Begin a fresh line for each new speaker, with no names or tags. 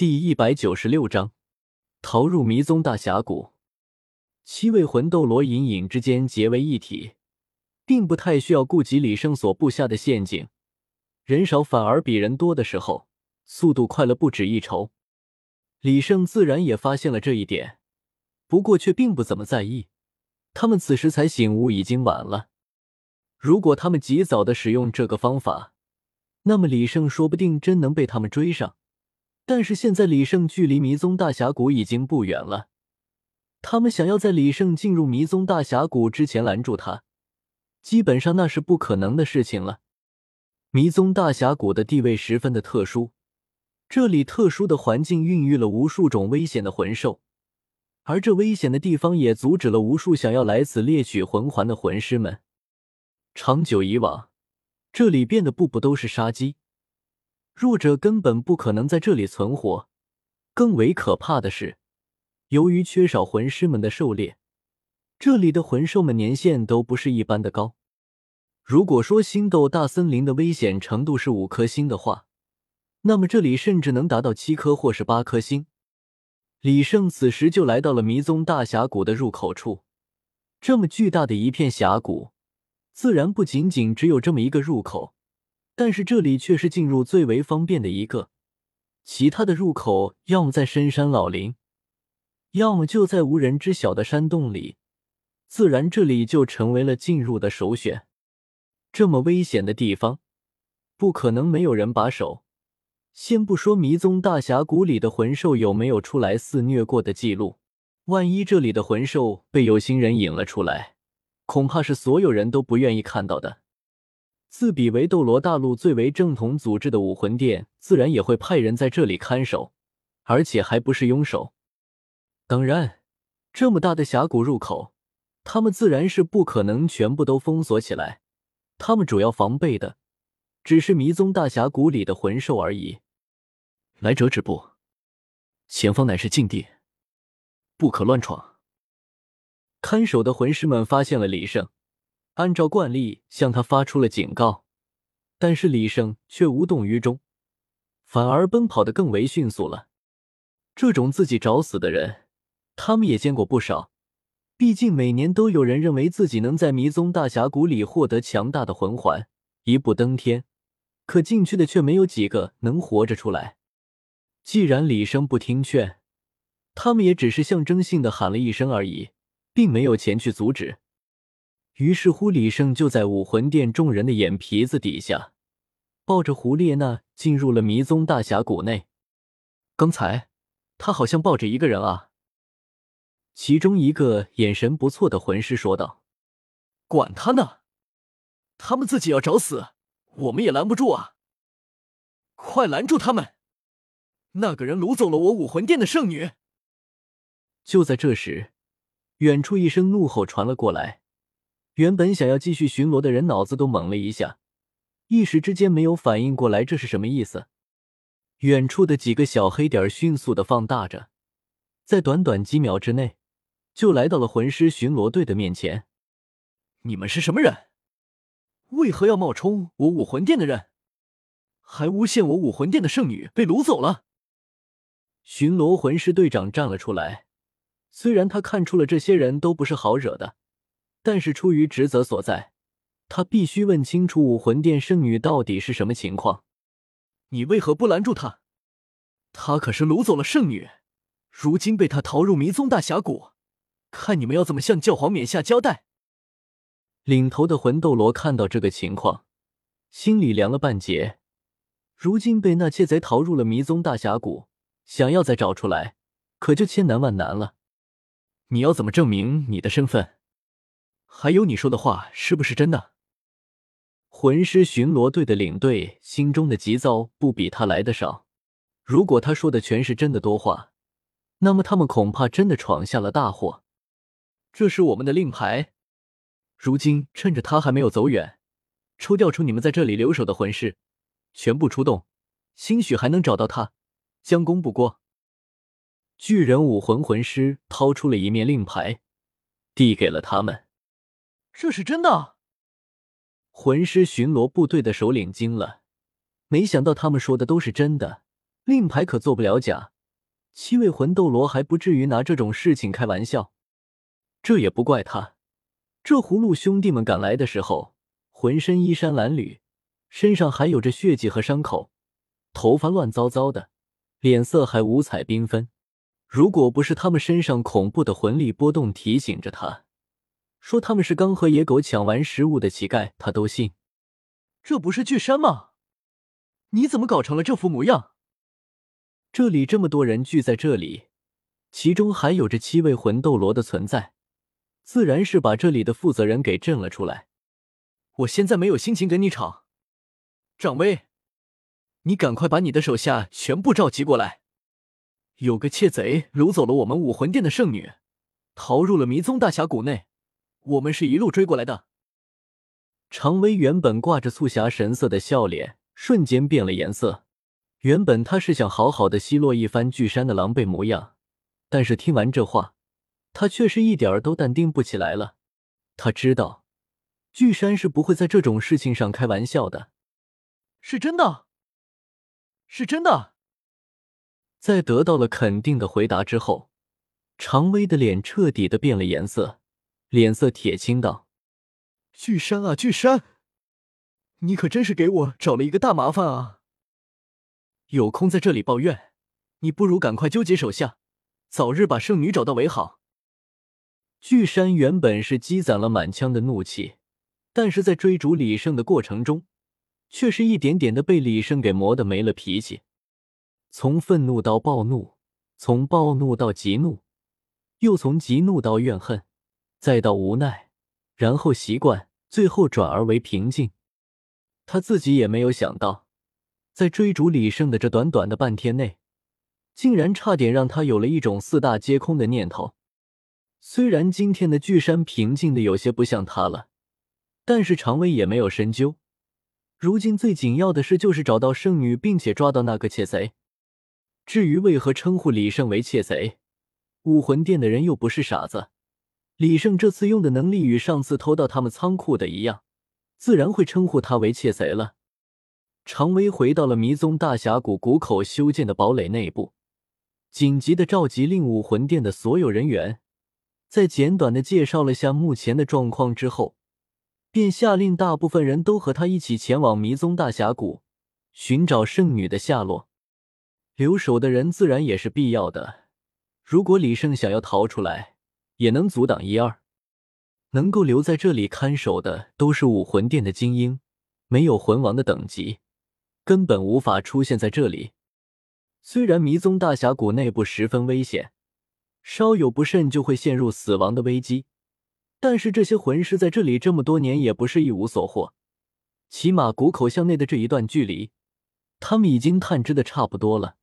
第一百九十六章，逃入迷踪大峡谷。七位魂斗罗隐隐之间结为一体，并不太需要顾及李胜所布下的陷阱。人少反而比人多的时候，速度快了不止一筹。李胜自然也发现了这一点，不过却并不怎么在意。他们此时才醒悟，已经晚了。如果他们及早的使用这个方法，那么李胜说不定真能被他们追上。但是现在李胜距离迷踪大峡谷已经不远了，他们想要在李胜进入迷踪大峡谷之前拦住他，基本上那是不可能的事情了。迷踪大峡谷的地位十分的特殊，这里特殊的环境孕育了无数种危险的魂兽，而这危险的地方也阻止了无数想要来此猎取魂环的魂师们。长久以往，这里变得步步都是杀机。弱者根本不可能在这里存活。更为可怕的是，由于缺少魂师们的狩猎，这里的魂兽们年限都不是一般的高。如果说星斗大森林的危险程度是五颗星的话，那么这里甚至能达到七颗或是八颗星。李胜此时就来到了迷踪大峡谷的入口处。这么巨大的一片峡谷，自然不仅仅只有这么一个入口。但是这里却是进入最为方便的一个，其他的入口要么在深山老林，要么就在无人知晓的山洞里，自然这里就成为了进入的首选。这么危险的地方，不可能没有人把守。先不说迷踪大峡谷里的魂兽有没有出来肆虐过的记录，万一这里的魂兽被有心人引了出来，恐怕是所有人都不愿意看到的。自比为斗罗大陆最为正统组织的武魂殿，自然也会派人在这里看守，而且还不是庸手。当然，这么大的峡谷入口，他们自然是不可能全部都封锁起来。他们主要防备的，只是迷踪大峡谷里的魂兽而已。来者止步，前方乃是禁地，不可乱闯。看守的魂师们发现了李胜。按照惯例，向他发出了警告，但是李胜却无动于衷，反而奔跑的更为迅速了。这种自己找死的人，他们也见过不少。毕竟每年都有人认为自己能在迷踪大峡谷里获得强大的魂环，一步登天，可进去的却没有几个能活着出来。既然李生不听劝，他们也只是象征性的喊了一声而已，并没有前去阻止。于是乎，李胜就在武魂殿众人的眼皮子底下，抱着胡列娜进入了迷踪大峡谷内。刚才他好像抱着一个人啊。其中一个眼神不错的魂师说道：“
管他呢，他们自己要找死，我们也拦不住啊！快拦住他们！那个人掳走了我武魂殿的圣女。”
就在这时，远处一声怒吼传了过来。原本想要继续巡逻的人脑子都懵了一下，一时之间没有反应过来这是什么意思。远处的几个小黑点迅速的放大着，在短短几秒之内，就来到了魂师巡逻队的面前。
你们是什么人？为何要冒充我武魂殿的人？还诬陷我武魂殿的圣女被掳走了？
巡逻魂师队长站了出来，虽然他看出了这些人都不是好惹的。但是出于职责所在，他必须问清楚武魂殿圣女到底是什么情况。
你为何不拦住他？他可是掳走了圣女，如今被他逃入迷踪大峡谷，看你们要怎么向教皇冕下交代。
领头的魂斗罗看到这个情况，心里凉了半截。如今被那窃贼逃入了迷踪大峡谷，想要再找出来，可就千难万难了。
你要怎么证明你的身份？还有你说的话是不是真的？
魂师巡逻队的领队心中的急躁不比他来的少。如果他说的全是真的多话，那么他们恐怕真的闯下了大祸。
这是我们的令牌，如今趁着他还没有走远，抽调出你们在这里留守的魂师，全部出动，兴许还能找到他，将功补过。
巨人武魂魂师掏出了一面令牌，递给了他们。
这是真的！
魂师巡逻部队的首领惊了，没想到他们说的都是真的。令牌可做不了假，七位魂斗罗还不至于拿这种事情开玩笑。这也不怪他，这葫芦兄弟们赶来的时候，浑身衣衫褴褛，身上还有着血迹和伤口，头发乱糟糟的，脸色还五彩缤纷。如果不是他们身上恐怖的魂力波动提醒着他，说他们是刚和野狗抢完食物的乞丐，他都信。
这不是巨山吗？你怎么搞成了这副模样？
这里这么多人聚在这里，其中还有着七位魂斗罗的存在。自然是把这里的负责人给震了出来。
我现在没有心情跟你吵，掌威，你赶快把你的手下全部召集过来。有个窃贼掳走了我们武魂殿的圣女，逃入了迷踪大峡谷内，我们是一路追过来的。
常威原本挂着促狭神色的笑脸瞬间变了颜色。原本他是想好好的奚落一番巨山的狼狈模样，但是听完这话。他却是一点儿都淡定不起来了。他知道，巨山是不会在这种事情上开玩笑的。
是真的，是真的。
在得到了肯定的回答之后，常威的脸彻底的变了颜色，脸色铁青道：“
巨山啊，巨山，你可真是给我找了一个大麻烦啊！有空在这里抱怨，你不如赶快纠结手下，早日把圣女找到为好。”
巨山原本是积攒了满腔的怒气，但是在追逐李胜的过程中，却是一点点的被李胜给磨得没了脾气。从愤怒到暴怒，从暴怒到极怒，又从极怒到怨恨，再到无奈，然后习惯，最后转而为平静。他自己也没有想到，在追逐李胜的这短短的半天内，竟然差点让他有了一种四大皆空的念头。虽然今天的巨山平静的有些不像他了，但是常威也没有深究。如今最紧要的事就是找到圣女，并且抓到那个窃贼。至于为何称呼李胜为窃贼，武魂殿的人又不是傻子。李胜这次用的能力与上次偷到他们仓库的一样，自然会称呼他为窃贼了。常威回到了迷踪大峡谷谷口修建的堡垒内部，紧急的召集令武魂殿的所有人员。在简短的介绍了下目前的状况之后，便下令大部分人都和他一起前往迷踪大峡谷，寻找圣女的下落。留守的人自然也是必要的。如果李胜想要逃出来，也能阻挡一二。能够留在这里看守的都是武魂殿的精英，没有魂王的等级，根本无法出现在这里。虽然迷踪大峡谷内部十分危险。稍有不慎就会陷入死亡的危机，但是这些魂师在这里这么多年也不是一无所获，起码谷口向内的这一段距离，他们已经探知的差不多了。